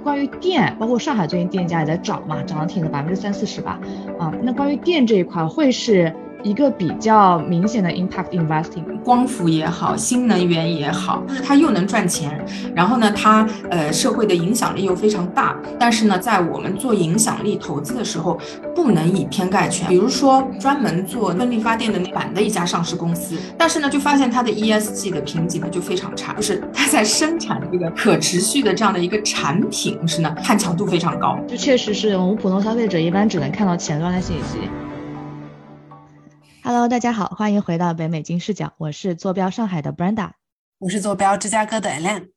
关于电，包括上海最近电价也在涨嘛，涨了挺多百分之三四十吧。啊，那关于电这一块会是。一个比较明显的 impact investing，光伏也好，新能源也好，就是它又能赚钱，然后呢，它呃社会的影响力又非常大。但是呢，在我们做影响力投资的时候，不能以偏概全。比如说，专门做风力发电的那板的一家上市公司，但是呢，就发现它的 ESG 的评级呢就非常差，就是它在生产这个可持续的这样的一个产品时呢，碳强度非常高。就确实是我们普通消费者一般只能看到前端的信息。Hello，大家好，欢迎回到北美金视角，我是坐标上海的 Brenda，我是坐标芝加哥的 Alan。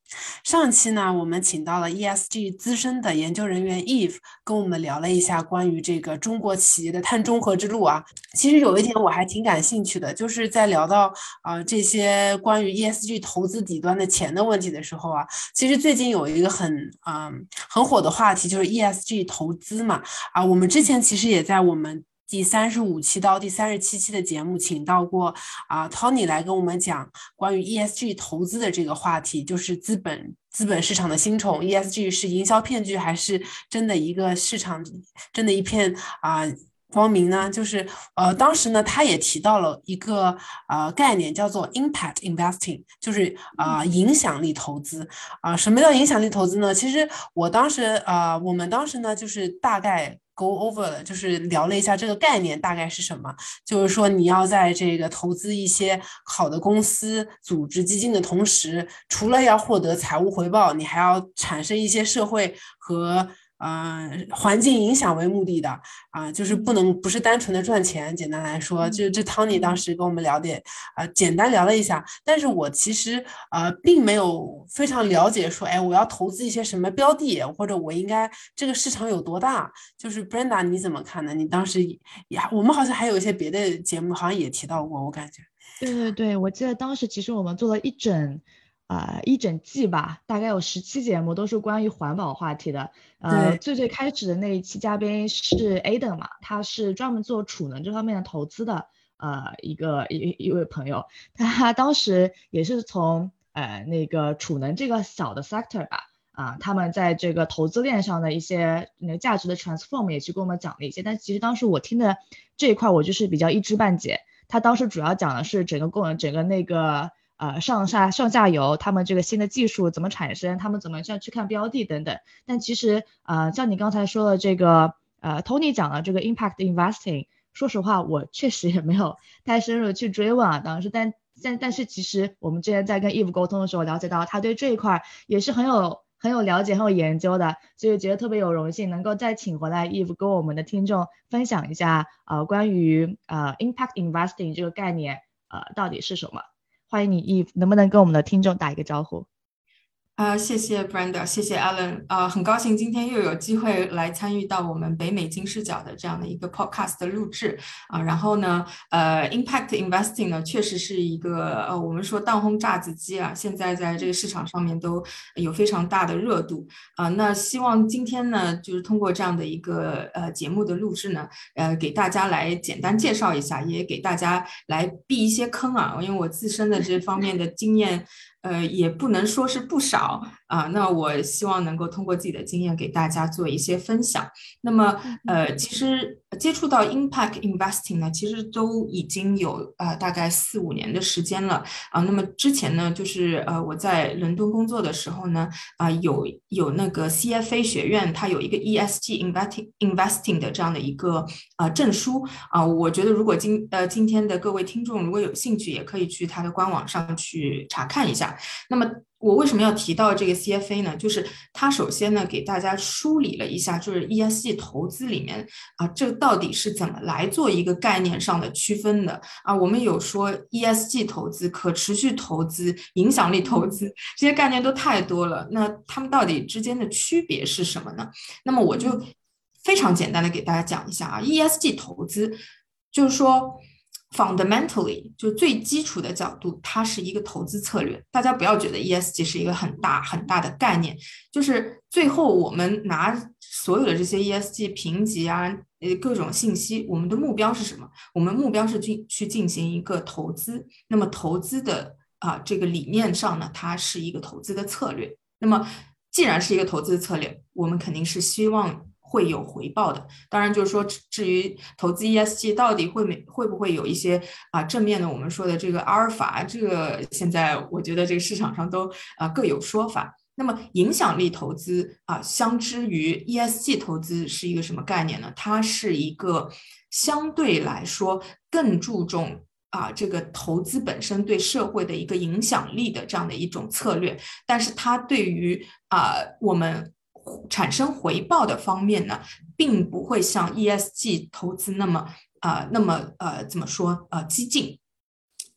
上期呢，我们请到了 ESG 资深的研究人员 Eve，跟我们聊了一下关于这个中国企业的碳中和之路啊。其实有一点我还挺感兴趣的，就是在聊到啊这些关于 ESG 投资底端的钱的问题的时候啊，其实最近有一个很嗯很火的话题，就是 ESG 投资嘛。啊，我们之前其实也在我们。第三十五期到第三十七期的节目，请到过啊，Tony 来跟我们讲关于 ESG 投资的这个话题，就是资本资本市场的新宠，ESG 是营销骗局还是真的一个市场，真的一片啊光明呢？就是呃，当时呢，他也提到了一个呃概念，叫做 Impact Investing，就是啊影响力投资啊。什么叫影响力投资呢？其实我当时啊，我们当时呢，就是大概。Go over 了，就是聊了一下这个概念大概是什么，就是说你要在这个投资一些好的公司、组织、基金的同时，除了要获得财务回报，你还要产生一些社会和。嗯，环境影响为目的的啊，就是不能不是单纯的赚钱。简单来说，就这 Tony 当时跟我们聊点啊，简单聊了一下。但是我其实呃，并没有非常了解说，哎，我要投资一些什么标的，或者我应该这个市场有多大？就是 Brenda 你怎么看呢？你当时也，我们好像还有一些别的节目，好像也提到过，我感觉。对对对，我记得当时其实我们做了一整。啊，一整季吧，大概有十期节目都是关于环保话题的。呃，最最开始的那一期嘉宾是 Aden 嘛，他是专门做储能这方面的投资的，呃，一个一一位朋友，他当时也是从呃那个储能这个小的 sector 吧，啊，他们在这个投资链上的一些那个价值的 transform 也去跟我们讲了一些，但其实当时我听的这一块我就是比较一知半解，他当时主要讲的是整个供整个那个。呃，上下上下游，他们这个新的技术怎么产生，他们怎么样去看标的等等。但其实，呃，像你刚才说的这个，呃，Tony 讲的这个 impact investing，说实话，我确实也没有太深入去追问啊。当时，但但但是，其实我们之前在跟 Eve 沟通的时候，了解到他对这一块也是很有很有了解、很有研究的，所以觉得特别有荣幸能够再请回来 Eve 跟我们的听众分享一下，呃，关于呃 impact investing 这个概念，呃，到底是什么。欢迎你，Eve，能不能跟我们的听众打一个招呼？啊，谢谢 Brenda，谢谢 Alan，啊，很高兴今天又有机会来参与到我们北美金视角的这样的一个 podcast 的录制啊。然后呢，呃，impact investing 呢，确实是一个呃，我们说当红炸子鸡啊，现在在这个市场上面都有非常大的热度啊。那希望今天呢，就是通过这样的一个呃节目的录制呢，呃，给大家来简单介绍一下，也给大家来避一些坑啊，因为我自身的这方面的经验。呃，也不能说是不少啊。那我希望能够通过自己的经验给大家做一些分享。那么，呃，其实接触到 impact investing 呢，其实都已经有啊大概四五年的时间了啊。那么之前呢，就是呃我在伦敦工作的时候呢，啊有有那个 CFA 学院，它有一个 ESG investing investing 的这样的一个啊证书啊。我觉得如果今呃今天的各位听众如果有兴趣，也可以去它的官网上去查看一下。那么我为什么要提到这个 CFA 呢？就是它首先呢给大家梳理了一下，就是 ESG 投资里面啊，这到底是怎么来做一个概念上的区分的啊？我们有说 ESG 投资、可持续投资、影响力投资这些概念都太多了，那它们到底之间的区别是什么呢？那么我就非常简单的给大家讲一下啊，ESG 投资就是说。Fundamentally，就最基础的角度，它是一个投资策略。大家不要觉得 ESG 是一个很大很大的概念，就是最后我们拿所有的这些 ESG 评级啊，呃各种信息，我们的目标是什么？我们目标是去去进行一个投资。那么投资的啊这个理念上呢，它是一个投资的策略。那么既然是一个投资策略，我们肯定是希望会有回报的。当然，就是说至于投资 ESG 到底会没会不会有一些啊正面的，我们说的这个阿尔法，这个现在我觉得这个市场上都啊各有说法。那么影响力投资啊，相之于 ESG 投资是一个什么概念呢？它是一个相对来说更注重啊这个投资本身对社会的一个影响力的这样的一种策略，但是它对于啊我们产生回报的方面呢，并不会像 ESG 投资那么啊那么呃怎么说呃激进。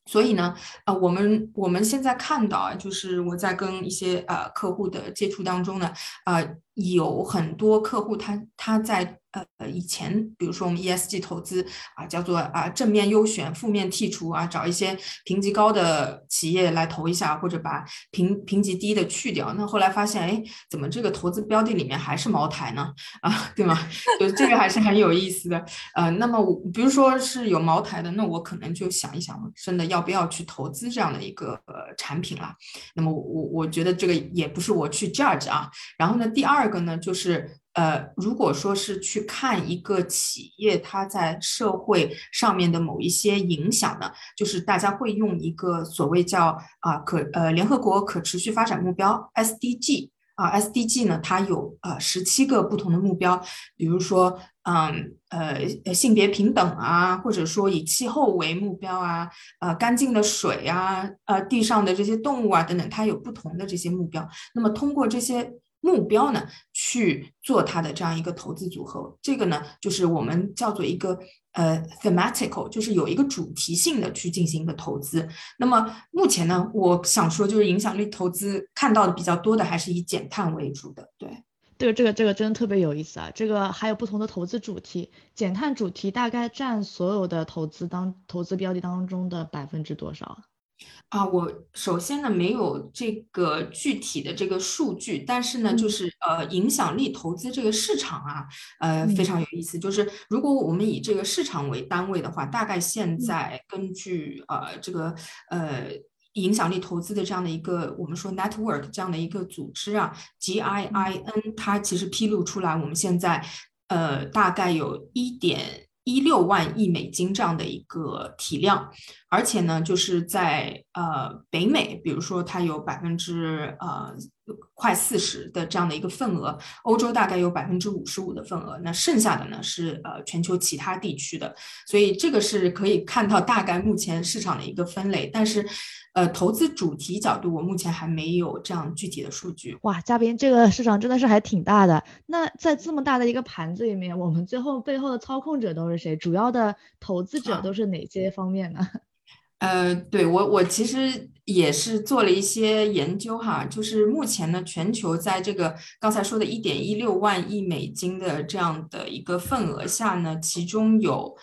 所以呢，呃，我们我们现在看到啊，就是我在跟一些呃客户的接触当中呢，呃，有很多客户他他在。呃，以前比如说我们 ESG 投资啊，叫做啊正面优选，负面剔除啊，找一些评级高的企业来投一下，或者把评评级低的去掉。那后来发现，哎，怎么这个投资标的里面还是茅台呢？啊，对吗？就这个还是很有意思的。呃，那么我比如说是有茅台的，那我可能就想一想，真的要不要去投资这样的一个呃产品了？那么我我觉得这个也不是我去 judge 啊。然后呢，第二个呢就是。呃，如果说是去看一个企业它在社会上面的某一些影响呢，就是大家会用一个所谓叫啊可呃联合国可持续发展目标 SDG 啊 SDG 呢，它有呃十七个不同的目标，比如说嗯呃性别平等啊，或者说以气候为目标啊，呃干净的水啊，呃地上的这些动物啊等等，它有不同的这些目标。那么通过这些。目标呢，去做它的这样一个投资组合，这个呢，就是我们叫做一个呃 thematical，就是有一个主题性的去进行一个投资。那么目前呢，我想说就是影响力投资看到的比较多的还是以减碳为主的。对，对，这个这个真的特别有意思啊！这个还有不同的投资主题，减碳主题大概占所有的投资当投资标的当中的百分之多少啊？啊，我首先呢没有这个具体的这个数据，但是呢，就是呃，影响力投资这个市场啊，呃，非常有意思。就是如果我们以这个市场为单位的话，大概现在根据呃这个呃影响力投资的这样的一个我们说 network 这样的一个组织啊，GIIN，它其实披露出来，我们现在呃大概有一点一六万亿美金这样的一个体量。而且呢，就是在呃北美，比如说它有百分之呃快四十的这样的一个份额，欧洲大概有百分之五十五的份额，那剩下的呢是呃全球其他地区的，所以这个是可以看到大概目前市场的一个分类，但是呃投资主题角度，我目前还没有这样具体的数据。哇，嘉宾，这个市场真的是还挺大的。那在这么大的一个盘子里面，我们最后背后的操控者都是谁？主要的投资者都是哪些方面呢？呃，对我我其实也是做了一些研究哈，就是目前呢，全球在这个刚才说的一点一六万亿美金的这样的一个份额下呢，其中有。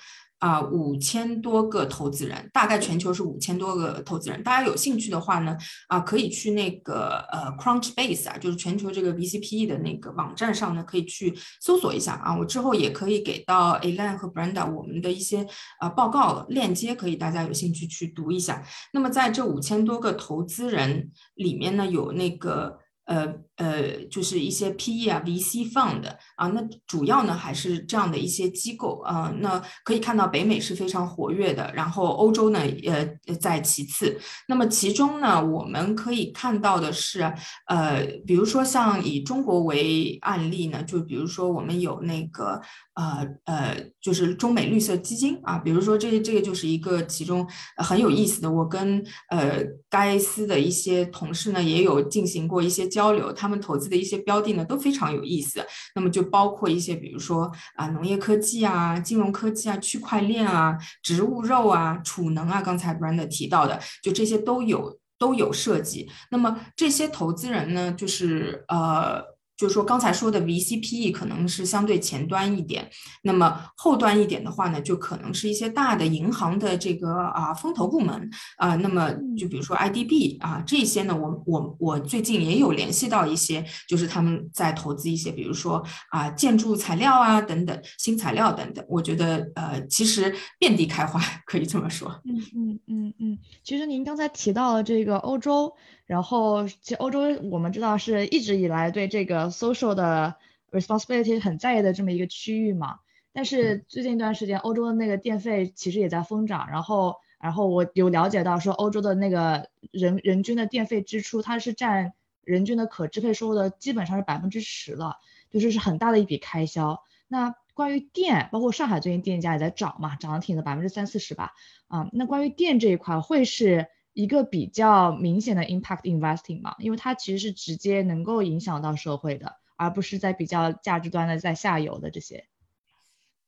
啊，五千多个投资人，大概全球是五千多个投资人。大家有兴趣的话呢，啊，可以去那个呃，Crunchbase 啊，就是全球这个 VCPE 的那个网站上呢，可以去搜索一下啊。我之后也可以给到 Alan 和 Brenda 我们的一些呃报告链接，可以大家有兴趣去读一下。那么在这五千多个投资人里面呢，有那个呃。呃，就是一些 PE 啊、VC fund 啊，那主要呢还是这样的一些机构啊。那可以看到北美是非常活跃的，然后欧洲呢，呃，在其次。那么其中呢，我们可以看到的是，呃，比如说像以中国为案例呢，就比如说我们有那个呃呃，就是中美绿色基金啊，比如说这这个就是一个其中很有意思的。我跟呃该司的一些同事呢也有进行过一些交流。他们投资的一些标的呢都非常有意思，那么就包括一些，比如说啊农业科技啊、金融科技啊、区块链啊、植物肉啊、储能啊，刚才 Brand 提到的，就这些都有都有涉及。那么这些投资人呢，就是呃。就是说，刚才说的 VCPE 可能是相对前端一点，那么后端一点的话呢，就可能是一些大的银行的这个啊风投部门啊，那么就比如说 IDB 啊这些呢，我我我最近也有联系到一些，就是他们在投资一些，比如说啊建筑材料啊等等新材料等等，我觉得呃其实遍地开花，可以这么说。嗯嗯嗯嗯，其实您刚才提到了这个欧洲。然后其实欧洲我们知道是一直以来对这个 social 的 responsibility 很在意的这么一个区域嘛。但是最近一段时间，欧洲的那个电费其实也在疯涨，然后然后我有了解到说，欧洲的那个人人均的电费支出，它是占人均的可支配收入的基本上是百分之十了，就是是很大的一笔开销。那关于电，包括上海最近电价也在涨嘛，涨了挺的百分之三四十吧。啊，那关于电这一块会是一个比较明显的 impact investing 嘛？因为它其实是直接能够影响到社会的，而不是在比较价值端的在下游的这些。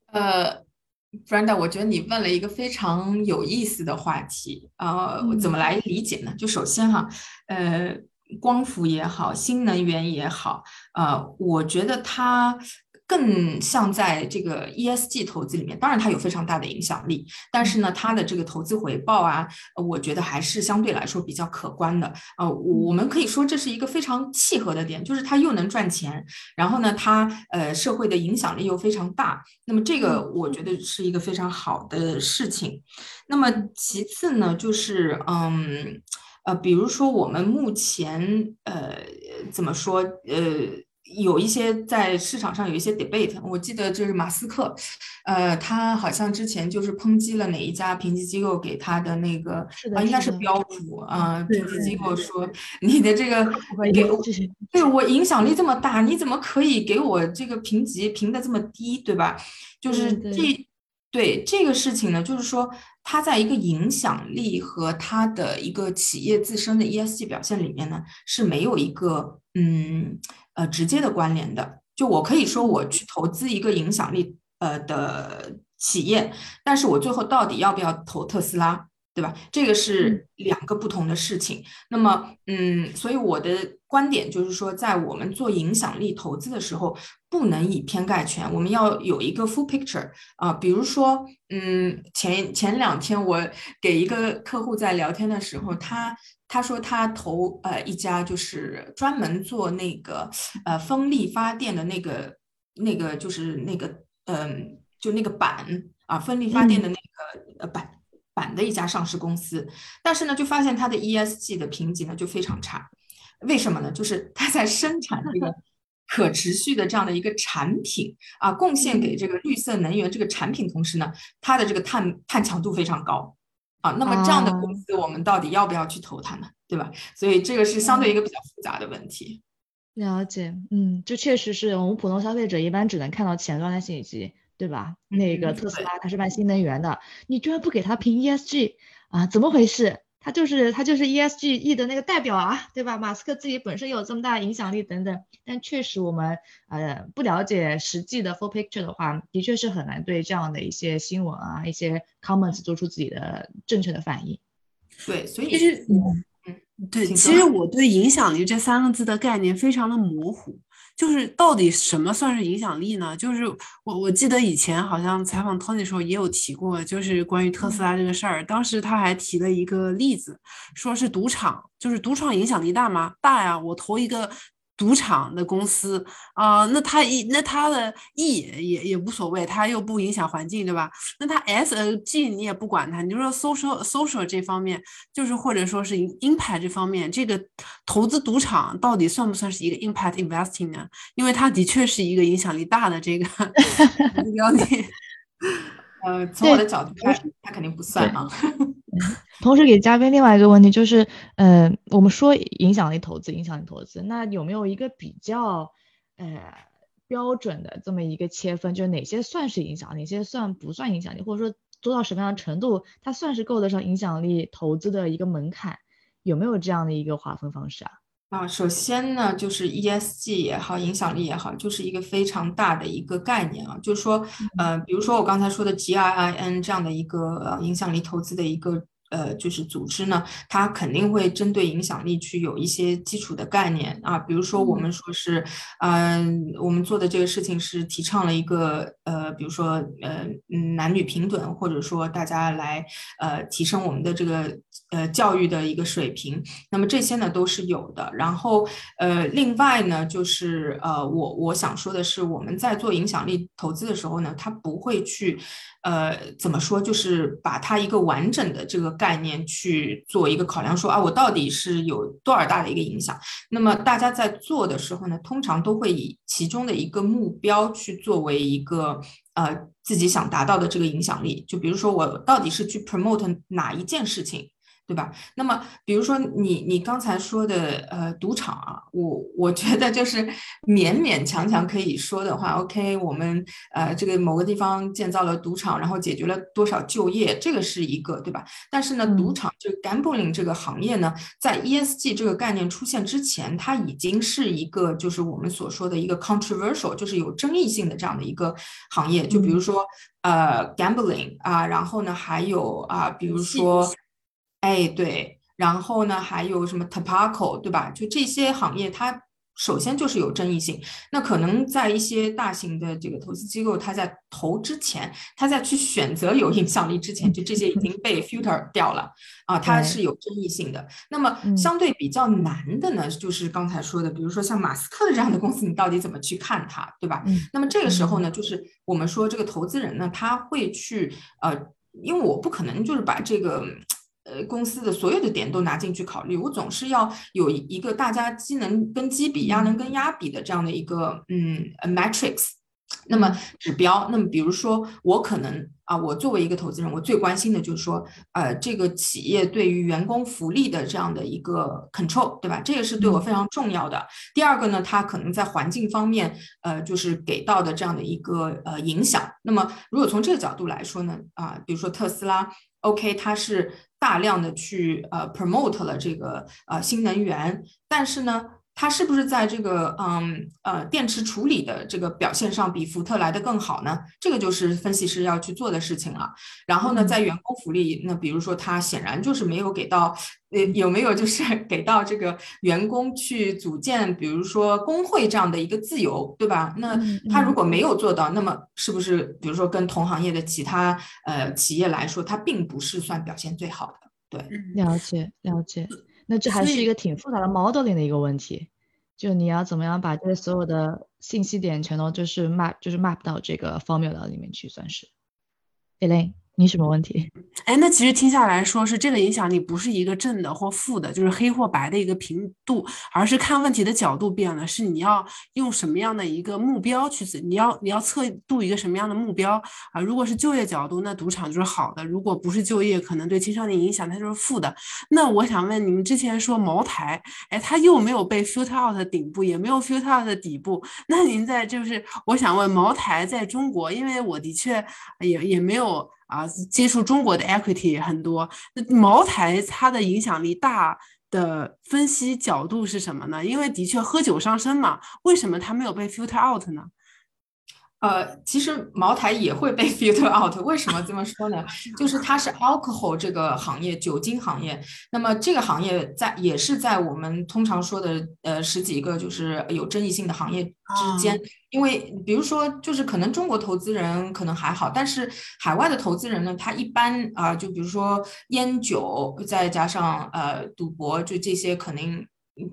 呃，Brenda，我觉得你问了一个非常有意思的话题。呃，我怎么来理解呢？就首先哈，呃，光伏也好，新能源也好，呃，我觉得它。更像在这个 ESG 投资里面，当然它有非常大的影响力，但是呢，它的这个投资回报啊，我觉得还是相对来说比较可观的。呃，我们可以说这是一个非常契合的点，就是它又能赚钱，然后呢，它呃社会的影响力又非常大，那么这个我觉得是一个非常好的事情。那么其次呢，就是嗯呃，比如说我们目前呃怎么说呃。有一些在市场上有一些 debate，我记得就是马斯克，呃，他好像之前就是抨击了哪一家评级机构给他的那个啊，应该是标普啊，评级机构说你的这个给我对我影响力这么大，你怎么可以给我这个评级评的这么低，对吧？就是这对这个事情呢，就是说他在一个影响力和他的一个企业自身的 ESG 表现里面呢，是没有一个嗯。呃，直接的关联的，就我可以说我去投资一个影响力呃的企业，但是我最后到底要不要投特斯拉？对吧？这个是两个不同的事情。那么，嗯，所以我的观点就是说，在我们做影响力投资的时候，不能以偏概全，我们要有一个 full picture 啊。比如说，嗯，前前两天我给一个客户在聊天的时候，他他说他投呃一家就是专门做那个呃风力发电的那个那个就是那个嗯就那个板啊风力发电的那个呃板。板的一家上市公司，但是呢，就发现它的 ESG 的评级呢就非常差，为什么呢？就是它在生产这个 可持续的这样的一个产品啊，贡献给这个绿色能源这个产品同时呢，它的这个碳碳强度非常高啊。那么这样的公司，我们到底要不要去投它呢？对吧？所以这个是相对一个比较复杂的问题。了解，嗯，这确实是我们普通消费者一般只能看到前端的信息。对吧？那个特斯拉它是卖新能源的，你居然不给他评 ESG 啊？怎么回事？他就是他就是 ESG E 的那个代表啊，对吧？马斯克自己本身有这么大影响力等等，但确实我们呃不了解实际的 full picture 的话，的确是很难对这样的一些新闻啊、一些 comments 做出自己的正确的反应。对，所以其实嗯，对，其实我对影响力这三个字的概念非常的模糊。就是到底什么算是影响力呢？就是我我记得以前好像采访 Tony 的时候也有提过，就是关于特斯拉这个事儿。当时他还提了一个例子，说是赌场，就是赌场影响力大吗？大呀，我投一个。赌场的公司啊，那它一那它的 E 也也无所谓，它又不影响环境，对吧？那它 S、G 你也不管它，你就说 social social 这方面，就是或者说是 impact 这方面，这个投资赌场到底算不算是一个 impact investing 呢？因为它的确是一个影响力大的这个 标的。呃，从我的角度看，他肯定不算啊。同时给嘉宾另外一个问题就是，呃，我们说影响力投资，影响力投资，那有没有一个比较呃标准的这么一个切分，就是哪些算是影响，哪些算不算影响力，或者说做到什么样的程度，它算是够得上影响力投资的一个门槛，有没有这样的一个划分方式啊？啊，首先呢，就是 ESG 也好，影响力也好，就是一个非常大的一个概念啊。就是说，呃，比如说我刚才说的 GIIN 这样的一个呃影响力投资的一个。呃，就是组织呢，它肯定会针对影响力去有一些基础的概念啊，比如说我们说是，嗯，我们做的这个事情是提倡了一个呃，比如说呃，男女平等，或者说大家来呃提升我们的这个呃教育的一个水平，那么这些呢都是有的。然后呃，另外呢就是呃，我我想说的是，我们在做影响力投资的时候呢，他不会去呃怎么说，就是把它一个完整的这个概念去做一个考量，说啊，我到底是有多少大的一个影响。那么大家在做的时候呢，通常都会以其中的一个目标去作为一个呃自己想达到的这个影响力。就比如说我到底是去 promote 哪一件事情。对吧？那么，比如说你你刚才说的呃赌场啊，我我觉得就是勉勉强强可以说的话，OK，我们呃这个某个地方建造了赌场，然后解决了多少就业，这个是一个对吧？但是呢，赌场就 gambling 这个行业呢，在 ESG 这个概念出现之前，它已经是一个就是我们所说的一个 controversial，就是有争议性的这样的一个行业。就比如说呃 gambling 啊，然后呢还有啊，比如说。哎，对，然后呢，还有什么 tobacco，对吧？就这些行业，它首先就是有争议性。那可能在一些大型的这个投资机构，它在投之前，它在去选择有影响力之前，就这些已经 被 filter 掉了啊，它是有争议性的。那么相对比较难的呢，就是刚才说的，比如说像马斯克的这样的公司，你到底怎么去看它，对吧？那么这个时候呢，就是我们说这个投资人呢，他会去呃，因为我不可能就是把这个。呃，公司的所有的点都拿进去考虑，我总是要有一个大家机能跟机比，压能跟压比的这样的一个嗯 matrix，那么指标。那么比如说，我可能啊，我作为一个投资人，我最关心的就是说，呃，这个企业对于员工福利的这样的一个 control，对吧？这个是对我非常重要的。第二个呢，它可能在环境方面，呃，就是给到的这样的一个呃影响。那么如果从这个角度来说呢，啊，比如说特斯拉，OK，它是。大量的去呃 promote 了这个呃新能源，但是呢，它是不是在这个嗯呃电池处理的这个表现上比福特来的更好呢？这个就是分析师要去做的事情了。然后呢，在员工福利，那比如说他显然就是没有给到呃有没有就是 给到这个员工去组建，比如说工会这样的一个自由，对吧？那他如果没有做到，那么是不是比如说跟同行业的其他呃企业来说，它并不是算表现最好的？对，了解了解。那这还是一个挺复杂的 modeling 的一个问题，就你要怎么样把这所有的信息点全都就是 map 就是 map 到这个 formula 里面去，算是。Elaine。你什么问题？哎，那其实听下来说是这个影响力不是一个正的或负的，就是黑或白的一个频度，而是看问题的角度变了。是你要用什么样的一个目标去，你要你要测度一个什么样的目标啊？如果是就业角度，那赌场就是好的；如果不是就业，可能对青少年影响它就是负的。那我想问你们，之前说茅台，哎，它又没有被 filter out 的顶部，也没有 filter out 的底部。那您在就是我想问，茅台在中国，因为我的确也也没有。啊，接触中国的 equity 也很多。那茅台它的影响力大的分析角度是什么呢？因为的确喝酒伤身嘛，为什么它没有被 filter out 呢？呃，其实茅台也会被 filter out。为什么这么说呢？就是它是 alcohol 这个行业，酒精行业。那么这个行业在也是在我们通常说的呃十几个就是有争议性的行业之间。因为比如说，就是可能中国投资人可能还好，但是海外的投资人呢，他一般啊，就比如说烟酒，再加上呃赌博，就这些肯定。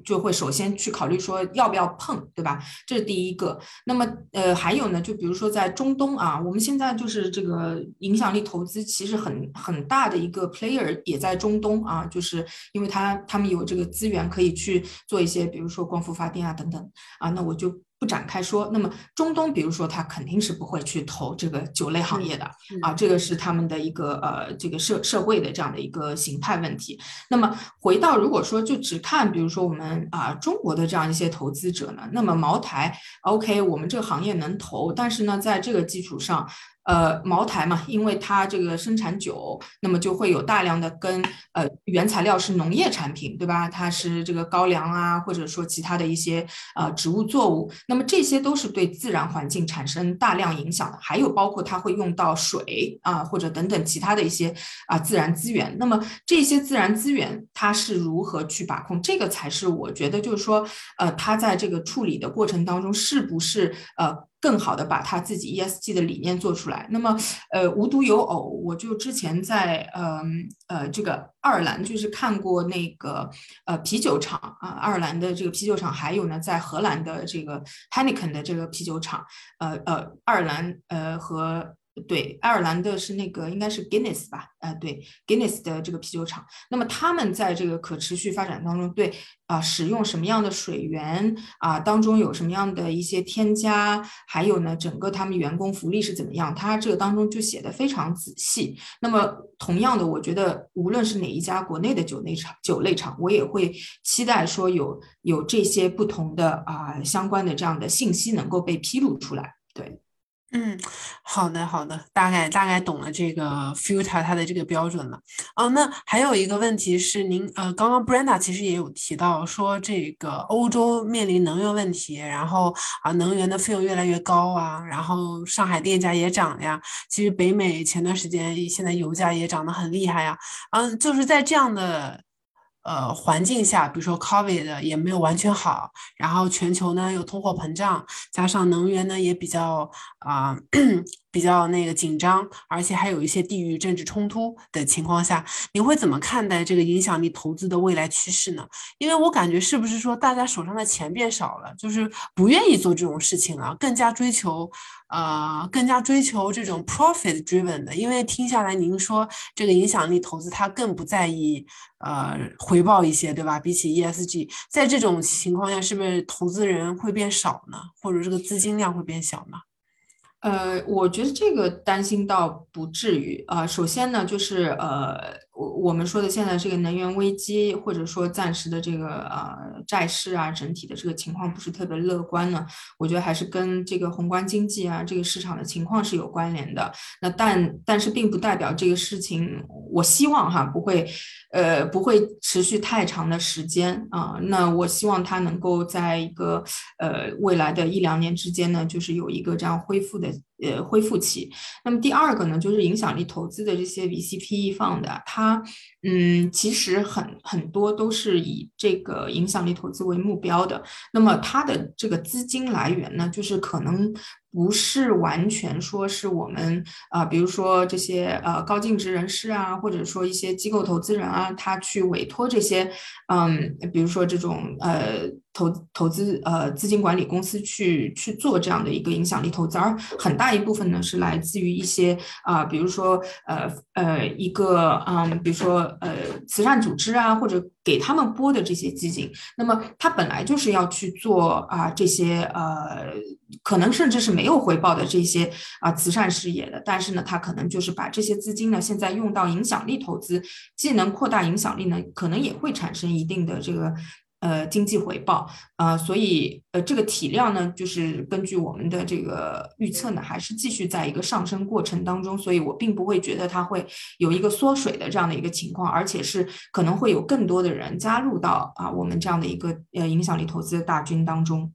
就会首先去考虑说要不要碰，对吧？这是第一个。那么，呃，还有呢，就比如说在中东啊，我们现在就是这个影响力投资其实很很大的一个 player 也在中东啊，就是因为他他们有这个资源可以去做一些，比如说光伏发电啊等等啊，那我就。不展开说，那么中东，比如说他肯定是不会去投这个酒类行业的啊，这个是他们的一个呃这个社社会的这样的一个形态问题。那么回到如果说就只看，比如说我们啊中国的这样一些投资者呢，那么茅台，OK，我们这个行业能投，但是呢，在这个基础上。呃，茅台嘛，因为它这个生产酒，那么就会有大量的跟呃原材料是农业产品，对吧？它是这个高粱啊，或者说其他的一些呃植物作物，那么这些都是对自然环境产生大量影响的。还有包括它会用到水啊，或者等等其他的一些啊自然资源。那么这些自然资源它是如何去把控？这个才是我觉得就是说，呃，它在这个处理的过程当中是不是呃。更好的把他自己 ESG 的理念做出来。那么，呃，无独有偶，我就之前在嗯呃这个爱尔兰就是看过那个呃啤酒厂啊，爱尔兰的这个啤酒厂，还有呢在荷兰的这个 Heineken 的这个啤酒厂，呃呃，爱尔兰呃和。对，爱尔兰的是那个应该是 Guinness 吧？呃，对，Guinness 的这个啤酒厂。那么他们在这个可持续发展当中，对啊，使用什么样的水源啊，当中有什么样的一些添加，还有呢，整个他们员工福利是怎么样？他这个当中就写的非常仔细。那么同样的，我觉得无论是哪一家国内的酒类厂，酒类厂，我也会期待说有有这些不同的啊相关的这样的信息能够被披露出来。对。嗯，好的好的，大概大概懂了这个 filter 它的这个标准了。哦，那还有一个问题是，您呃，刚刚 Brenda 其实也有提到说，这个欧洲面临能源问题，然后啊，能源的费用越来越高啊，然后上海电价也涨呀。其实北美前段时间现在油价也涨得很厉害呀。嗯，就是在这样的。呃，环境下，比如说 COVID 也没有完全好，然后全球呢有通货膨胀，加上能源呢也比较啊。比较那个紧张，而且还有一些地域政治冲突的情况下，你会怎么看待这个影响力投资的未来趋势呢？因为我感觉是不是说大家手上的钱变少了，就是不愿意做这种事情了，更加追求呃，更加追求这种 profit driven 的。因为听下来您说这个影响力投资它更不在意呃回报一些，对吧？比起 ESG，在这种情况下，是不是投资人会变少呢？或者这个资金量会变小呢？呃，我觉得这个担心倒不至于啊。首先呢，就是呃，我我们说的现在这个能源危机，或者说暂时的这个呃债市啊，整体的这个情况不是特别乐观呢。我觉得还是跟这个宏观经济啊，这个市场的情况是有关联的。那但但是并不代表这个事情，我希望哈不会。呃，不会持续太长的时间啊。那我希望它能够在一个呃未来的一两年之间呢，就是有一个这样恢复的呃恢复期。那么第二个呢，就是影响力投资的这些 VCPE 放的，它嗯其实很很多都是以这个影响力投资为目标的。那么它的这个资金来源呢，就是可能。不是完全说是我们啊，比如说这些呃高净值人士啊，或者说一些机构投资人啊，他去委托这些嗯，比如说这种呃。投投资呃资金管理公司去去做这样的一个影响力投资，而很大一部分呢是来自于一些啊，比如说呃呃一个嗯，比如说呃慈善组织啊，或者给他们拨的这些基金，那么他本来就是要去做啊这些呃可能甚至是没有回报的这些啊慈善事业的，但是呢，他可能就是把这些资金呢现在用到影响力投资，既能扩大影响力呢，可能也会产生一定的这个。呃，经济回报，呃，所以呃，这个体量呢，就是根据我们的这个预测呢，还是继续在一个上升过程当中，所以我并不会觉得它会有一个缩水的这样的一个情况，而且是可能会有更多的人加入到啊我们这样的一个呃影响力投资的大军当中。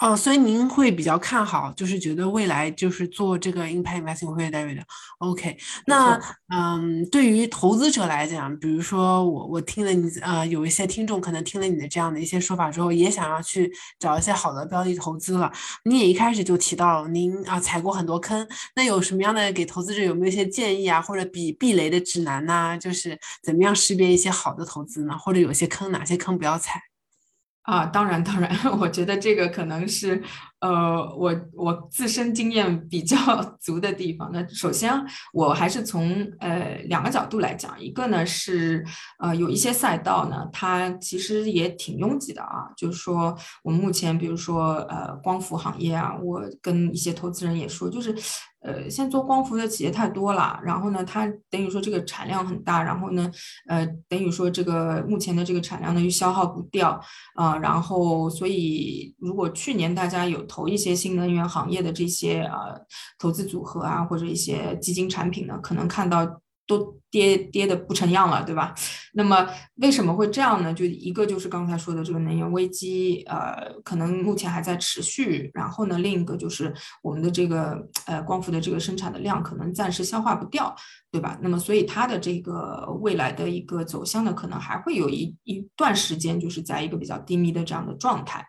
哦，所以您会比较看好，就是觉得未来就是做这个 impact investing 会越来越的 OK。那嗯，对于投资者来讲，比如说我我听了你呃，有一些听众可能听了你的这样的一些说法之后，也想要去找一些好的标的投资了。你也一开始就提到您啊踩过很多坑，那有什么样的给投资者有没有一些建议啊，或者避避雷的指南呢？就是怎么样识别一些好的投资呢？或者有些坑哪些坑不要踩？啊，当然，当然，我觉得这个可能是，呃，我我自身经验比较 足的地方。那首先，我还是从呃两个角度来讲，一个呢是，呃，有一些赛道呢，它其实也挺拥挤的啊。就是说，我们目前，比如说，呃，光伏行业啊，我跟一些投资人也说，就是。呃，现在做光伏的企业太多了，然后呢，它等于说这个产量很大，然后呢，呃，等于说这个目前的这个产量呢又消耗不掉啊，然后所以如果去年大家有投一些新能源行业的这些呃投资组合啊或者一些基金产品呢，可能看到。都跌跌的不成样了，对吧？那么为什么会这样呢？就一个就是刚才说的这个能源危机，呃，可能目前还在持续。然后呢，另一个就是我们的这个呃光伏的这个生产的量可能暂时消化不掉，对吧？那么所以它的这个未来的一个走向呢，可能还会有一一段时间就是在一个比较低迷的这样的状态。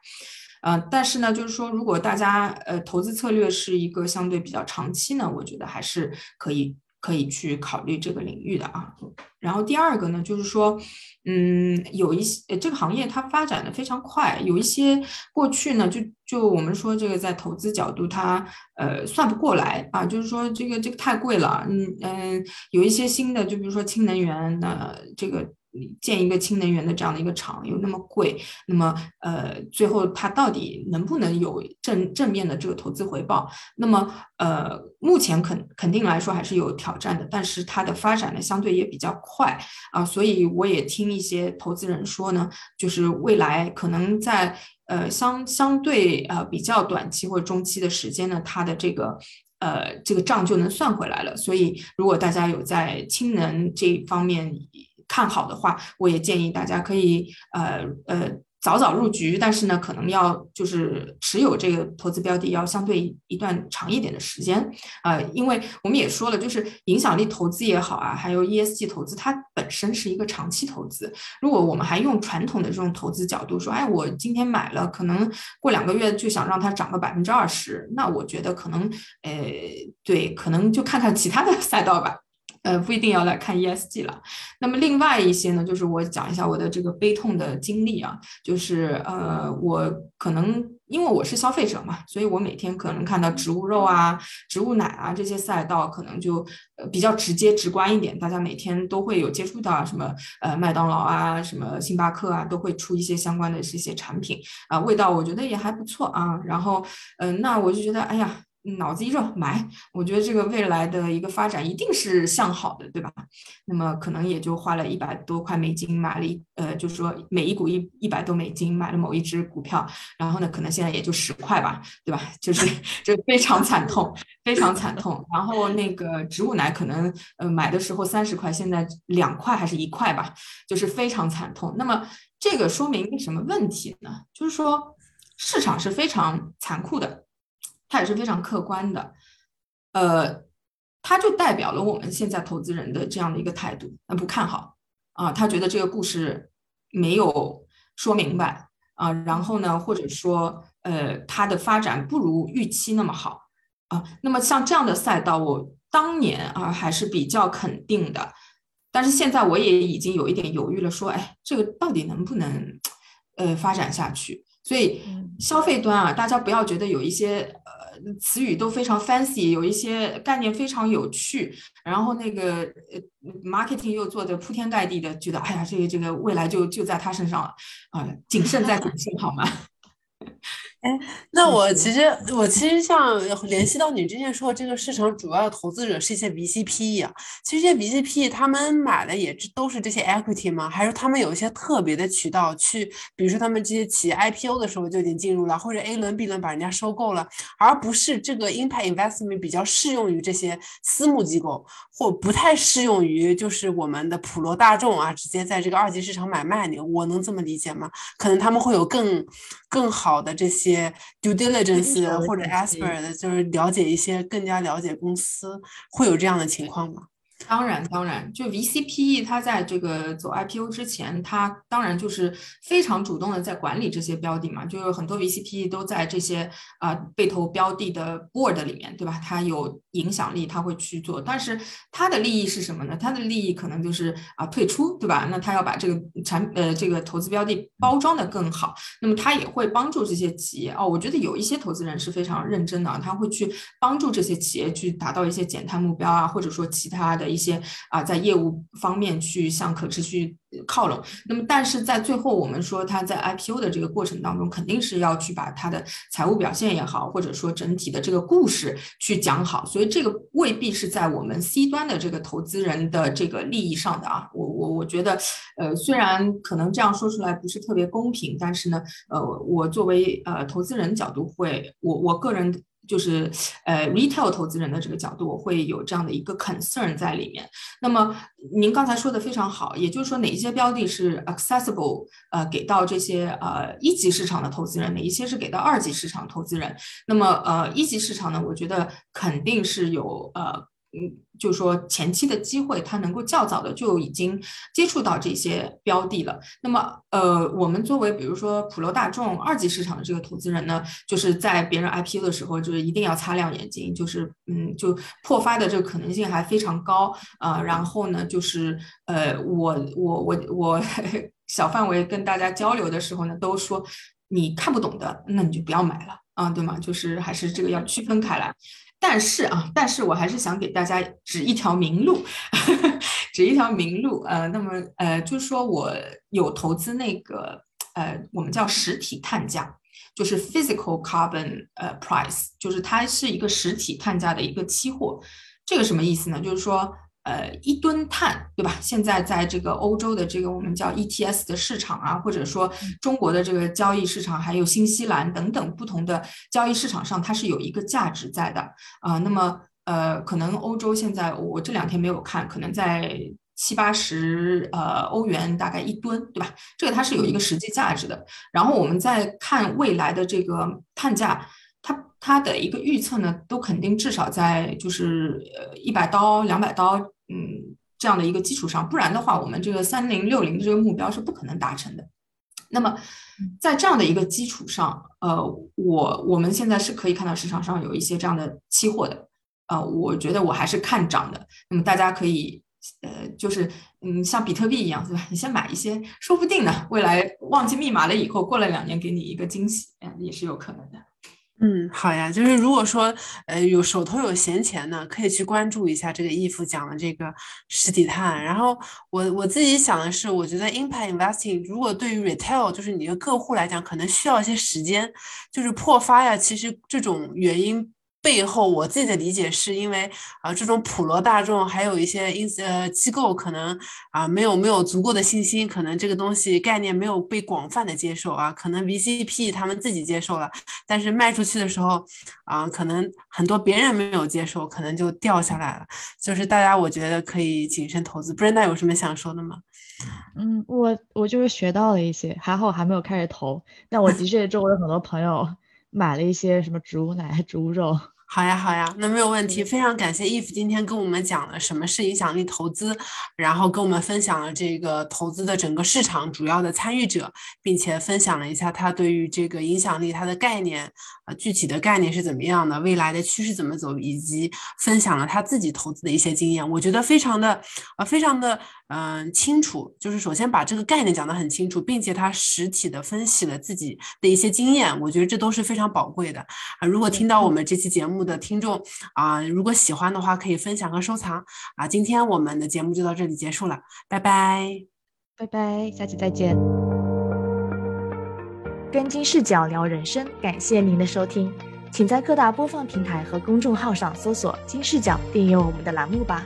呃，但是呢，就是说如果大家呃投资策略是一个相对比较长期呢，我觉得还是可以。可以去考虑这个领域的啊，然后第二个呢，就是说，嗯，有一些这个行业它发展的非常快，有一些过去呢，就就我们说这个在投资角度它呃算不过来啊，就是说这个这个太贵了，嗯嗯，有一些新的，就比如说氢能源，的这个。建一个氢能源的这样的一个厂又那么贵，那么呃，最后它到底能不能有正正面的这个投资回报？那么呃，目前肯肯定来说还是有挑战的，但是它的发展呢相对也比较快啊，所以我也听一些投资人说呢，就是未来可能在呃相相对呃比较短期或者中期的时间呢，它的这个呃这个账就能算回来了。所以如果大家有在氢能这方面，看好的话，我也建议大家可以呃呃早早入局，但是呢，可能要就是持有这个投资标的要相对一段长一点的时间呃，因为我们也说了，就是影响力投资也好啊，还有 ESG 投资，它本身是一个长期投资。如果我们还用传统的这种投资角度说，哎，我今天买了，可能过两个月就想让它涨个百分之二十，那我觉得可能呃对，可能就看看其他的赛道吧。呃，不一定要来看 ESG 了。那么另外一些呢，就是我讲一下我的这个悲痛的经历啊，就是呃，我可能因为我是消费者嘛，所以我每天可能看到植物肉啊、植物奶啊这些赛道，可能就呃比较直接直观一点，大家每天都会有接触到什么呃麦当劳啊、什么星巴克啊，都会出一些相关的这些产品啊，味道我觉得也还不错啊。然后嗯，那我就觉得哎呀。脑子一热买，我觉得这个未来的一个发展一定是向好的，对吧？那么可能也就花了一百多块美金买了一，呃，就是说每一股一一百多美金买了某一只股票，然后呢，可能现在也就十块吧，对吧？就是就非常惨痛，非常惨痛。然后那个植物奶可能呃买的时候三十块，现在两块还是一块吧，就是非常惨痛。那么这个说明一个什么问题呢？就是说市场是非常残酷的。它也是非常客观的，呃，它就代表了我们现在投资人的这样的一个态度，那不看好。啊，他觉得这个故事没有说明白。啊，然后呢，或者说呃，它的发展不如预期那么好。啊，那么像这样的赛道，我当年啊还是比较肯定的，但是现在我也已经有一点犹豫了，说，哎，这个到底能不能呃发展下去？所以消费端啊，大家不要觉得有一些呃词语都非常 fancy，有一些概念非常有趣，然后那个呃 marketing 又做的铺天盖地的，觉得哎呀，这个这个未来就就在他身上了。啊，谨慎再 谨慎，好吗？哎，那我其实我其实像联系到你之前说这个市场主要的投资者是一些 VCP 啊，其实这些 VCP 他们买的也都是这些 equity 吗？还是他们有一些特别的渠道去，比如说他们这些企业 IPO 的时候就已经进入了，或者 A 轮 B 轮把人家收购了，而不是这个 impact investment 比较适用于这些私募机构，或不太适用于就是我们的普罗大众啊，直接在这个二级市场买卖你，我能这么理解吗？可能他们会有更更好的这些。些 due diligence 或者 expert 就是了解一些更加了解公司，会有这样的情况吗？当然，当然，就 VCPE 它在这个走 IPO 之前，它当然就是非常主动的在管理这些标的嘛，就有很多 VCPE 都在这些啊被投标的的 board 里面，对吧？它有影响力，它会去做，但是它的利益是什么呢？它的利益可能就是啊退出，对吧？那它要把这个产呃这个投资标的包装的更好，那么它也会帮助这些企业哦。我觉得有一些投资人是非常认真的，他会去帮助这些企业去达到一些减碳目标啊，或者说其他的。一些啊，在业务方面去向可持续靠拢。那么，但是在最后，我们说他在 IPO 的这个过程当中，肯定是要去把他的财务表现也好，或者说整体的这个故事去讲好。所以，这个未必是在我们 C 端的这个投资人的这个利益上的啊。我我我觉得，呃，虽然可能这样说出来不是特别公平，但是呢，呃，我作为呃投资人角度会，我我个人。就是呃，retail 投资人的这个角度，会有这样的一个 concern 在里面。那么您刚才说的非常好，也就是说哪一些标的是 accessible，呃，给到这些呃一级市场的投资人，哪一些是给到二级市场投资人？那么呃，一级市场呢，我觉得肯定是有呃嗯，就是说前期的机会，他能够较早的就已经接触到这些标的了。那么，呃，我们作为比如说普罗大众二级市场的这个投资人呢，就是在别人 IPO 的时候，就是一定要擦亮眼睛，就是嗯，就破发的这个可能性还非常高啊。然后呢，就是呃，我我我我小范围跟大家交流的时候呢，都说你看不懂的，那你就不要买了啊，对吗？就是还是这个要区分开来。但是啊，但是我还是想给大家指一条明路，指一条明路。呃，那么呃，就是说我有投资那个呃，我们叫实体碳价，就是 physical carbon 呃 price，就是它是一个实体碳价的一个期货。这个什么意思呢？就是说。呃，一吨碳，对吧？现在在这个欧洲的这个我们叫 ETS 的市场啊，或者说中国的这个交易市场，还有新西兰等等不同的交易市场上，它是有一个价值在的啊。那么，呃，可能欧洲现在我这两天没有看，可能在七八十呃欧元大概一吨，对吧？这个它是有一个实际价值的。然后我们再看未来的这个碳价。它它的一个预测呢，都肯定至少在就是呃一百刀两百刀，嗯这样的一个基础上，不然的话，我们这个三零六零的这个目标是不可能达成的。那么在这样的一个基础上，呃，我我们现在是可以看到市场上有一些这样的期货的，呃，我觉得我还是看涨的。那么大家可以呃就是嗯像比特币一样，对吧？你先买一些，说不定呢，未来忘记密码了以后，过了两年给你一个惊喜，嗯，也是有可能的。嗯，好呀，就是如果说，呃，有手头有闲钱呢，可以去关注一下这个义父讲的这个实体碳。然后我我自己想的是，我觉得 impact investing 如果对于 retail 就是你的客户来讲，可能需要一些时间，就是破发呀。其实这种原因。背后，我自己的理解是因为啊，这种普罗大众还有一些因呃机构可能啊没有没有足够的信心，可能这个东西概念没有被广泛的接受啊，可能 VCP 他们自己接受了，但是卖出去的时候啊，可能很多别人没有接受，可能就掉下来了。就是大家我觉得可以谨慎投资。Brenda 有什么想说的吗？嗯，我我就是学到了一些，还好还没有开始投，但我的确周围有很多朋友买了一些什么植物奶、植物肉。好呀，好呀，那没有问题。非常感谢 If 今天跟我们讲了什么是影响力投资，然后跟我们分享了这个投资的整个市场主要的参与者，并且分享了一下他对于这个影响力它的概念啊，具体的概念是怎么样的，未来的趋势怎么走，以及分享了他自己投资的一些经验。我觉得非常的啊，非常的。嗯，清楚，就是首先把这个概念讲得很清楚，并且他实体的分析了自己的一些经验，我觉得这都是非常宝贵的啊。如果听到我们这期节目的听众啊，如果喜欢的话，可以分享和收藏啊。今天我们的节目就到这里结束了，拜拜，拜拜，下期再见。跟金视角聊人生，感谢您的收听，请在各大播放平台和公众号上搜索“金视角”，订阅我们的栏目吧。